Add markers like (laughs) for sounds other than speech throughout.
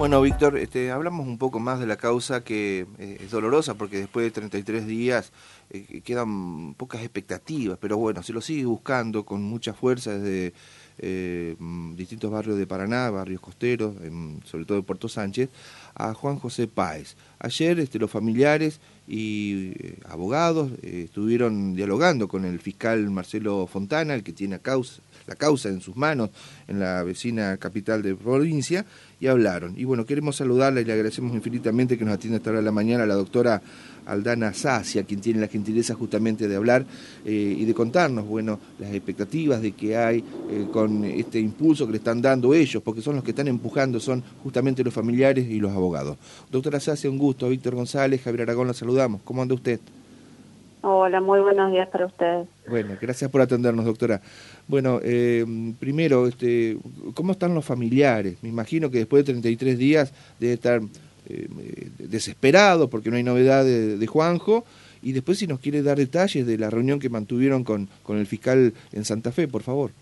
Bueno, Víctor, este, hablamos un poco más de la causa que eh, es dolorosa porque después de 33 días eh, quedan pocas expectativas, pero bueno, se lo sigue buscando con mucha fuerza desde eh, mm, distintos barrios de Paraná, barrios costeros, sobre todo de Puerto Sánchez, a Juan José Páez. Ayer este, los familiares y abogados estuvieron dialogando con el fiscal Marcelo Fontana, el que tiene la causa en sus manos en la vecina capital de provincia, y hablaron. Y bueno, queremos saludarla y le agradecemos infinitamente que nos atienda esta hora de la mañana la doctora Aldana Sacia, quien tiene la gentileza justamente de hablar eh, y de contarnos, bueno, las expectativas de que hay eh, con este impulso que le están dando ellos, porque son los que están empujando, son justamente los familiares y los abogados. Doctora Sacia, un gusto. Víctor González, Javier Aragón, la saludamos. ¿Cómo anda usted? Hola, muy buenos días para ustedes. Bueno, gracias por atendernos, doctora. Bueno, eh, primero, este, ¿cómo están los familiares? Me imagino que después de 33 días debe estar eh, desesperado porque no hay novedad de, Juanjo. Y después si nos quiere dar detalles de la reunión que mantuvieron con, con el fiscal en Santa Fe, por favor.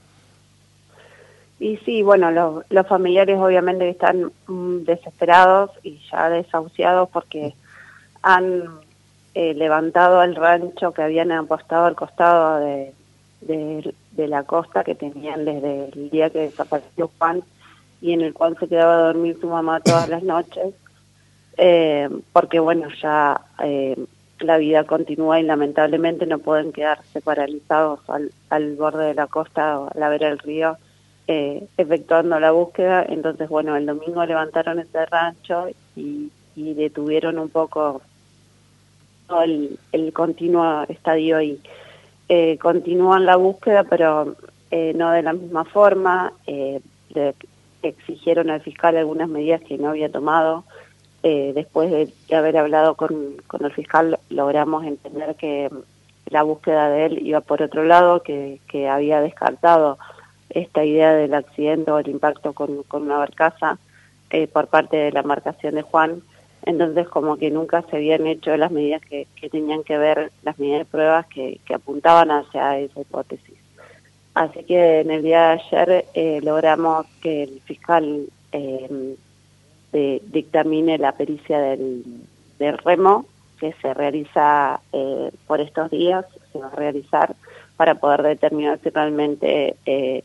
Y sí, bueno, los, familiares obviamente están mm, desesperados y ya desahuciados porque han eh, levantado el rancho que habían apostado al costado de, de, la costa que tenían desde el día que desapareció Juan y en el cual se quedaba a dormir su mamá todas las noches, eh, porque bueno, ya eh, la vida continúa y lamentablemente no pueden quedarse paralizados al, al borde de la costa o a la vera del río efectuando la búsqueda. Entonces, bueno, el domingo levantaron ese rancho y, y detuvieron un poco el, el continuo estadio. Eh, continúan la búsqueda, pero eh, no de la misma forma. Eh, exigieron al fiscal algunas medidas que no había tomado. Eh, después de, haber hablado con, con el fiscal, logramos entender que la búsqueda de él iba por otro lado, que, que había descartado esta idea del accidente o el impacto con, con una barcaza por parte de la embarcación de Juan entonces como que nunca se habían hecho las medidas que, tenían que ver, las medidas de pruebas que, apuntaban hacia esa hipótesis. Así que en el día de ayer eh, logramos que el fiscal eh, dictamine la pericia del, remo que se realiza eh, por estos días, se va a realizar para poder determinar si realmente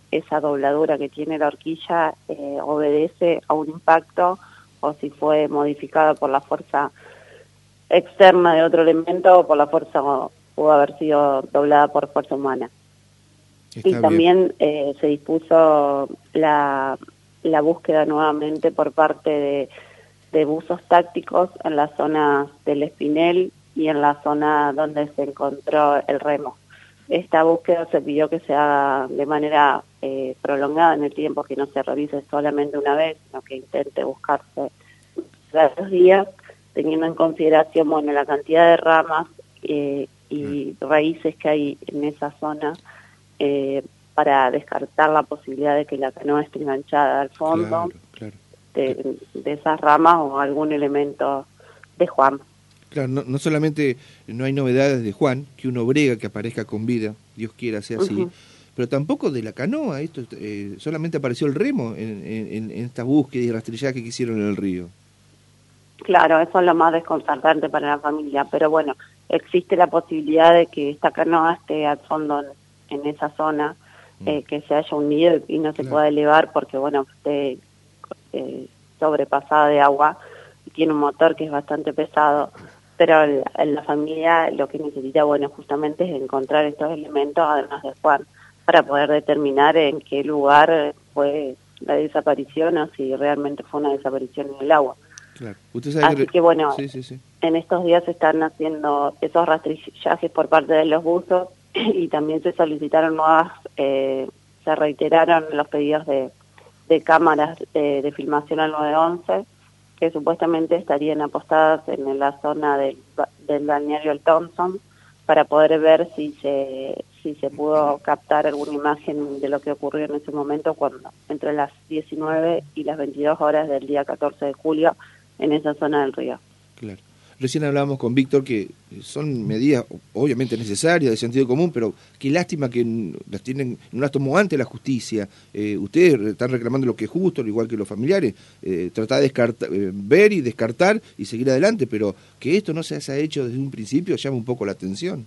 esa dobladura que tiene la horquilla obedece a un impacto o si fue modificada por la fuerza externa de otro elemento o por la fuerza o pudo haber sido doblada por fuerza humana. y también eh, se dispuso la, la búsqueda nuevamente por parte de, de buzos tácticos en la zona del Espinel y en la zona donde se encontró el remo. Esta búsqueda se pidió que se haga de manera eh, prolongada en el tiempo, que no se realice solamente una vez, sino que intente buscarse varios días, teniendo en consideración bueno la cantidad de ramas eh, y mm. raíces que hay en esa zona eh, para descartar la posibilidad de que la canoa esté enganchada al fondo De, de, esas ramas o algún elemento de Juan. Claro, no, solamente no hay novedades de Juan, que uno brega que aparezca con vida, Dios quiera sea así, pero tampoco de la canoa, esto eh, solamente apareció el remo en, en, esta búsqueda y rastrillada que hicieron en el río. Claro, eso es lo más desconcertante para la familia, pero bueno, existe la posibilidad de que esta canoa esté al fondo en, esa zona. Eh, que se haya hundido y no se pueda elevar porque, bueno, esté eh, sobrepasada de agua y tiene un motor que es bastante pesado. Pero en la familia lo que necesita, bueno, justamente es encontrar estos elementos, además de Juan, para poder determinar en qué lugar fue la desaparición o si realmente fue una desaparición en el agua. Así que, bueno, en estos días se están haciendo esos rastrillajes por parte de los buzos (laughs) y también se solicitaron nuevas, eh, se reiteraron los pedidos de, cámaras de, filmación al 911 que supuestamente estarían apostadas en la zona del, del balneario El Thompson para poder ver si se si se pudo captar alguna imagen de lo que ocurrió en ese momento cuando entre las 19 y las 22 horas del día 14 de julio en esa zona del río. Recién hablábamos con Víctor que son medidas obviamente necesarias, de sentido común, pero qué lástima que las tienen, no las tomó antes la justicia. Eh, ustedes están reclamando lo que es justo, al igual que los familiares. Eh, tratar de descartar, eh, ver y descartar y seguir adelante, pero que esto no se haya hecho desde un principio llama un poco la atención.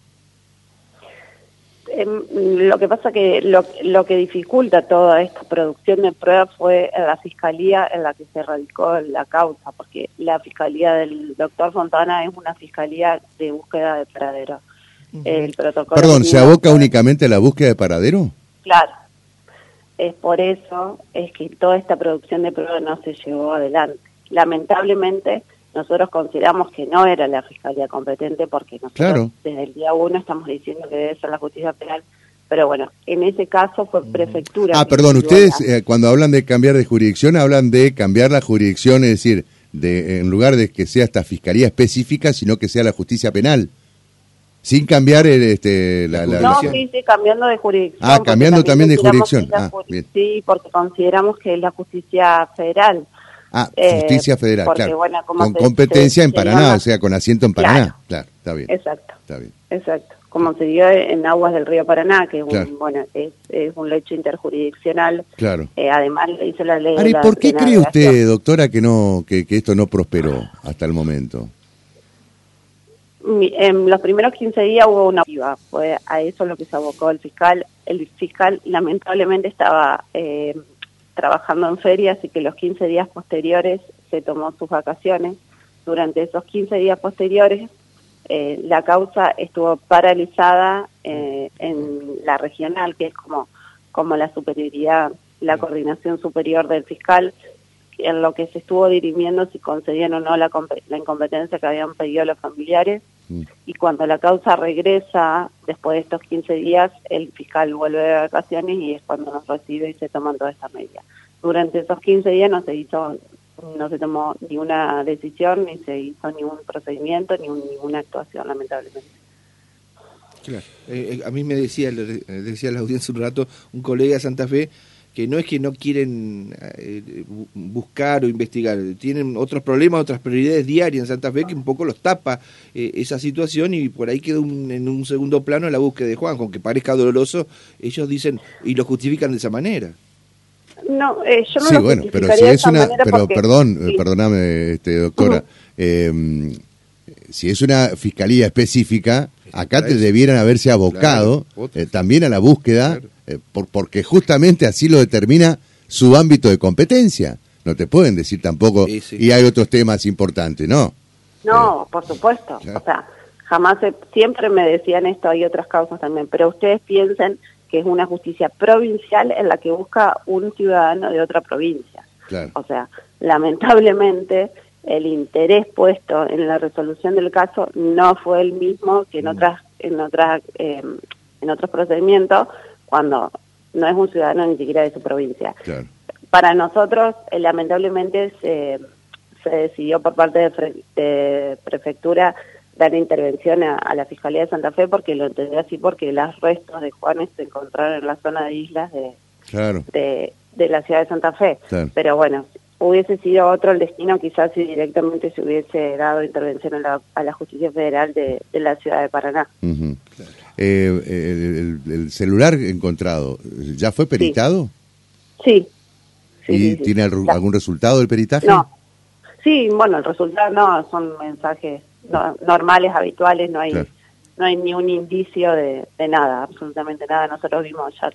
Em, lo que pasa que lo, lo, que dificulta toda esta producción de pruebas fue la fiscalía en la que se radicó la causa, porque la fiscalía del doctor Fontana es una fiscalía de búsqueda de paradero. El protocolo Perdón, ¿se aboca únicamente a la búsqueda de paradero? Claro. Es por eso es que toda esta producción de pruebas no se llevó adelante. Lamentablemente, nosotros consideramos que no era la fiscalía competente porque nosotros desde el día uno estamos diciendo que debe ser la justicia penal, pero bueno, en ese caso fue prefectura. Ah, perdón, ustedes eh, cuando hablan de cambiar de jurisdicción hablan de cambiar la jurisdicción, es decir, de en lugar de que sea esta fiscalía específica, sino que sea la justicia penal. Sin cambiar el, este, la, la, No, sí, sí, cambiando de jurisdicción. Ah, cambiando también, de jurisdicción. Ah, sí, porque consideramos que es la justicia federal. Ah, eh, Justicia Federal, claro. con competencia en Paraná, o sea, con asiento en Paraná. Claro, está bien. Exacto. Está bien. Exacto. Como se dio en aguas del río Paraná, que es, un, bueno, es, un lecho interjurisdiccional. Claro. Eh, además hizo la ley. Ari, ¿por qué cree usted, doctora, que no que, que esto no prosperó hasta el momento? En los primeros 15 días hubo una fue a eso lo que se abocó el fiscal. El fiscal lamentablemente estaba eh, trabajando en feria, así que los 15 días posteriores se tomó sus vacaciones. Durante esos 15 días posteriores, eh, la causa estuvo paralizada eh, en la regional, que es como, como la superioridad, la coordinación superior del fiscal, en lo que se estuvo dirimiendo si concedían o no la, la incompetencia que habían pedido los familiares. Y cuando la causa regresa, después de estos 15 días, el fiscal vuelve de vacaciones y es cuando nos recibe y se toman toda esta medida. Durante esos 15 días no se hizo, no se tomó ninguna decisión, ni se hizo ningún procedimiento, ni ninguna actuación, lamentablemente. Claro. Eh, eh, a mí me decía, le decía la audiencia un rato, un colega de Santa Fe, que no es que no quieren eh, buscar o investigar, tienen otros problemas, otras prioridades diarias en Santa Fe que un poco los tapa eh, esa situación y por ahí queda en un segundo plano la búsqueda de Juan, aunque parezca doloroso, ellos dicen y lo justifican de esa manera. No, eh, yo no sí, bueno, pero si es una, pero perdón, perdóname, este, doctora, em, si es una fiscalía específica, acá te debieran haberse abocado también a la búsqueda eh, por, porque justamente así lo determina su ámbito de competencia. No te pueden decir tampoco, y hay otros temas importantes, ¿no? No, eh, por supuesto. O sea, jamás, siempre me decían esto, hay otras causas también, pero ustedes piensen que es una justicia provincial en la que busca un ciudadano de otra provincia. O sea, lamentablemente el interés puesto en la resolución del caso no fue el mismo que en mm. otras en otras eh, en otros procedimientos cuando no es un ciudadano ni siquiera de su provincia. Para nosotros, eh, lamentablemente, se, se, decidió por parte de, prefectura dar intervención a, la Fiscalía de Santa Fe porque lo entendió así porque los restos de Juanes se encontraron en la zona de islas de, de, la ciudad de Santa Fe. Pero bueno, hubiese sido otro el destino quizás si directamente se hubiese dado intervención a la, a la Justicia Federal de, la ciudad de Paraná. Eh, el, celular encontrado, ¿ya fue peritado? Sí. ¿Y tiene algún resultado del peritaje? No. Sí, bueno, el resultado no, son mensajes normales, habituales, no hay no hay ni un indicio de, nada, absolutamente nada. Nosotros vimos ya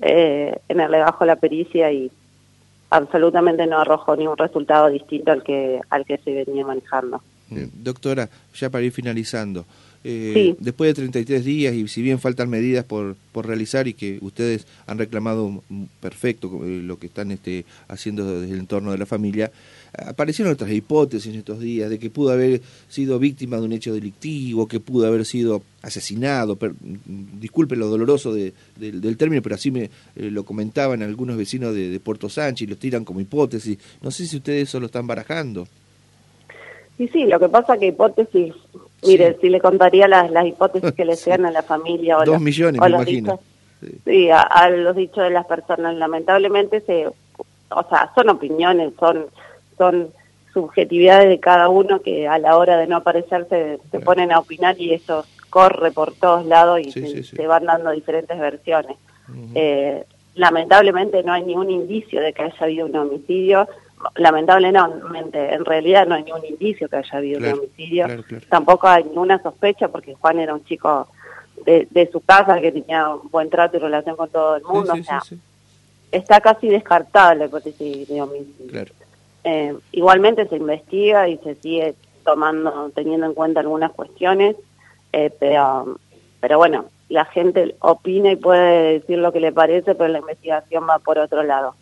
eh, en el legajo la pericia y absolutamente no arrojó ningún resultado distinto al que al que se venía manejando. Doctora, ya para ir finalizando, eh, después de 33 días y si bien faltan medidas por, por realizar y que ustedes han reclamado perfecto eh, lo que están este, haciendo desde el entorno de la familia, aparecieron otras hipótesis en estos días de que pudo haber sido víctima de un hecho delictivo, que pudo haber sido asesinado, disculpe lo doloroso de, del término, pero así me eh, lo comentaban algunos vecinos de, de Puerto Sánchez y los tiran como hipótesis. No sé si ustedes eso lo están barajando. Sí, sí, lo que pasa que hipótesis, mire, si le contaría las, las hipótesis que le (laughs) sean a la familia o, Dos millones, me imagino. sí, a, los dichos de las personas, lamentablemente se, o sea, son opiniones, son, son subjetividades de cada uno que a la hora de no aparecerse se ponen a opinar y eso corre por todos lados y se, van dando diferentes versiones. eh, lamentablemente no hay ningún indicio de que haya habido un homicidio. Lamentablemente, en realidad no hay ningún indicio que haya habido un homicidio. Tampoco hay ninguna sospecha porque Juan era un chico de, su casa que tenía buen trato y relación con todo el mundo. o sea, está casi descartada la hipótesis de homicidio. Eh, igualmente se investiga y se sigue tomando, teniendo en cuenta algunas cuestiones, eh, pero, pero bueno, la gente opina y puede decir lo que le parece, pero la investigación va por otro lado.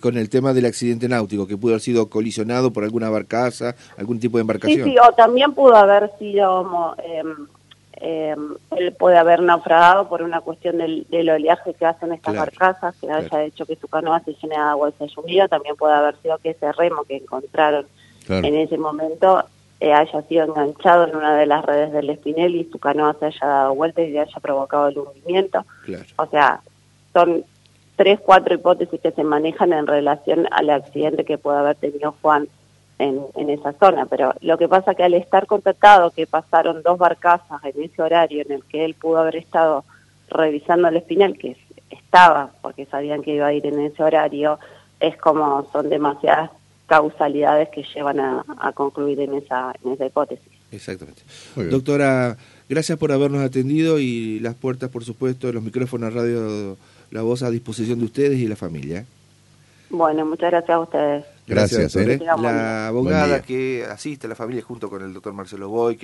Con el tema del accidente náutico, que pudo haber sido colisionado por alguna barcaza, algún tipo de embarcación. Sí, sí, o también pudo haber sido, eh, eh, él puede haber naufragado por una cuestión del, oleaje que hacen estas barcazas, que haya hecho que su canoa se llene de agua y se también puede haber sido que ese remo que encontraron en ese momento eh, haya sido enganchado en una de las redes del espinel y su canoa se haya dado vuelta y le haya provocado el hundimiento. O sea, son tres, cuatro hipótesis que se manejan en relación al accidente que puede haber tenido Juan en, en esa zona. Pero lo que pasa que al estar contactado, que pasaron dos barcazas en ese horario en el que él pudo haber estado revisando el espinel, que estaba, porque sabían que iba a ir en ese horario, es como son demasiadas causalidades que llevan a, concluir en esa, en esa hipótesis. Exactamente. Doctora, gracias por habernos atendido y las puertas, por supuesto, los micrófonos, radio, la voz a disposición de ustedes y la familia. Bueno, muchas gracias a ustedes. Gracias. ¿eh? La abogada que asiste a la familia junto con el doctor Marcelo Boy.